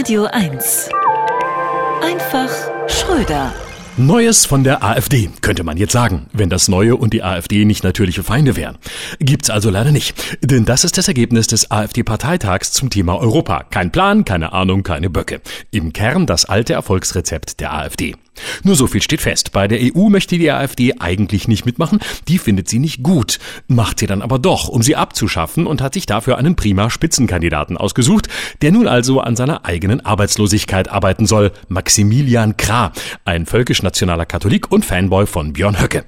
Radio 1. Einfach Schröder. Neues von der AfD, könnte man jetzt sagen, wenn das Neue und die AfD nicht natürliche Feinde wären. Gibt's also leider nicht. Denn das ist das Ergebnis des AfD-Parteitags zum Thema Europa. Kein Plan, keine Ahnung, keine Böcke. Im Kern das alte Erfolgsrezept der AfD. Nur so viel steht fest. Bei der EU möchte die AfD eigentlich nicht mitmachen. Die findet sie nicht gut. Macht sie dann aber doch, um sie abzuschaffen und hat sich dafür einen prima Spitzenkandidaten ausgesucht, der nun also an seiner eigenen Arbeitslosigkeit arbeiten soll. Maximilian Krah, ein völkisch-nationaler Katholik und Fanboy von Björn Höcke.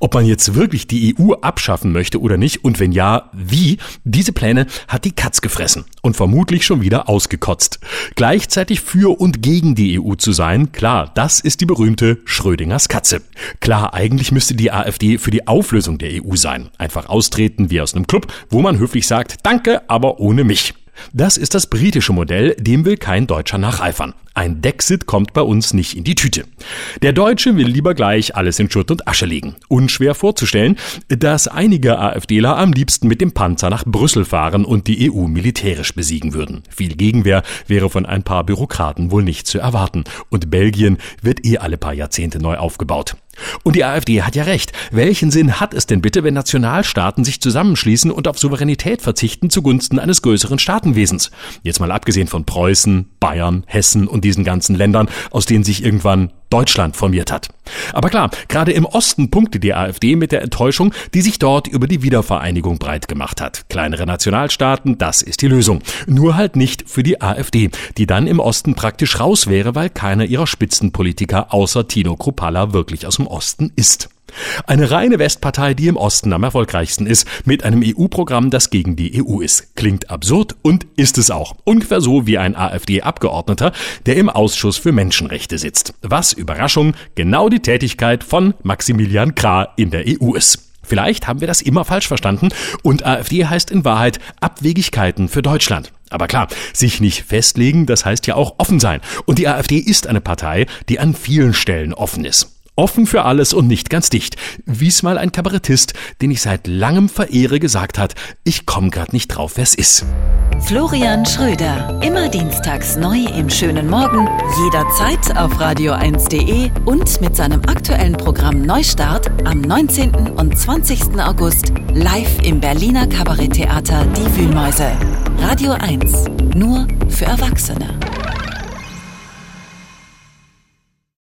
Ob man jetzt wirklich die EU abschaffen möchte oder nicht und wenn ja, wie, diese Pläne hat die Katz gefressen und vermutlich schon wieder ausgekotzt. Gleichzeitig für und gegen die EU zu sein, klar, das ist die berühmte Schrödingers Katze. Klar, eigentlich müsste die AfD für die Auflösung der EU sein. Einfach austreten wie aus einem Club, wo man höflich sagt, danke, aber ohne mich. Das ist das britische Modell, dem will kein Deutscher nacheifern. Ein Dexit kommt bei uns nicht in die Tüte. Der Deutsche will lieber gleich alles in Schutt und Asche legen. Unschwer vorzustellen, dass einige AfDler am liebsten mit dem Panzer nach Brüssel fahren und die EU militärisch besiegen würden. Viel Gegenwehr wäre von ein paar Bürokraten wohl nicht zu erwarten. Und Belgien wird eh alle paar Jahrzehnte neu aufgebaut. Und die AfD hat ja recht. Welchen Sinn hat es denn bitte, wenn Nationalstaaten sich zusammenschließen und auf Souveränität verzichten zugunsten eines größeren Staatenwesens? Jetzt mal abgesehen von Preußen, Bayern, Hessen und diesen ganzen Ländern, aus denen sich irgendwann Deutschland formiert hat. Aber klar, gerade im Osten punkte die AfD mit der Enttäuschung, die sich dort über die Wiedervereinigung breit gemacht hat. Kleinere Nationalstaaten, das ist die Lösung. Nur halt nicht für die AfD, die dann im Osten praktisch raus wäre, weil keiner ihrer Spitzenpolitiker außer Tino Kruppalla wirklich aus dem Osten ist. Eine reine Westpartei, die im Osten am erfolgreichsten ist, mit einem EU-Programm, das gegen die EU ist. Klingt absurd und ist es auch. Ungefähr so wie ein AfD-Abgeordneter, der im Ausschuss für Menschenrechte sitzt. Was, Überraschung, genau die Tätigkeit von Maximilian Krah in der EU ist. Vielleicht haben wir das immer falsch verstanden und AfD heißt in Wahrheit Abwegigkeiten für Deutschland. Aber klar, sich nicht festlegen, das heißt ja auch offen sein. Und die AfD ist eine Partei, die an vielen Stellen offen ist. Offen für alles und nicht ganz dicht. Wie es mal ein Kabarettist, den ich seit langem verehre, gesagt hat, ich komme grad nicht drauf, wer's ist. Florian Schröder. Immer dienstags neu im schönen Morgen, jederzeit auf radio1.de und mit seinem aktuellen Programm Neustart am 19. und 20. August live im Berliner Kabaretttheater Die Wühlmäuse. Radio 1. Nur für Erwachsene.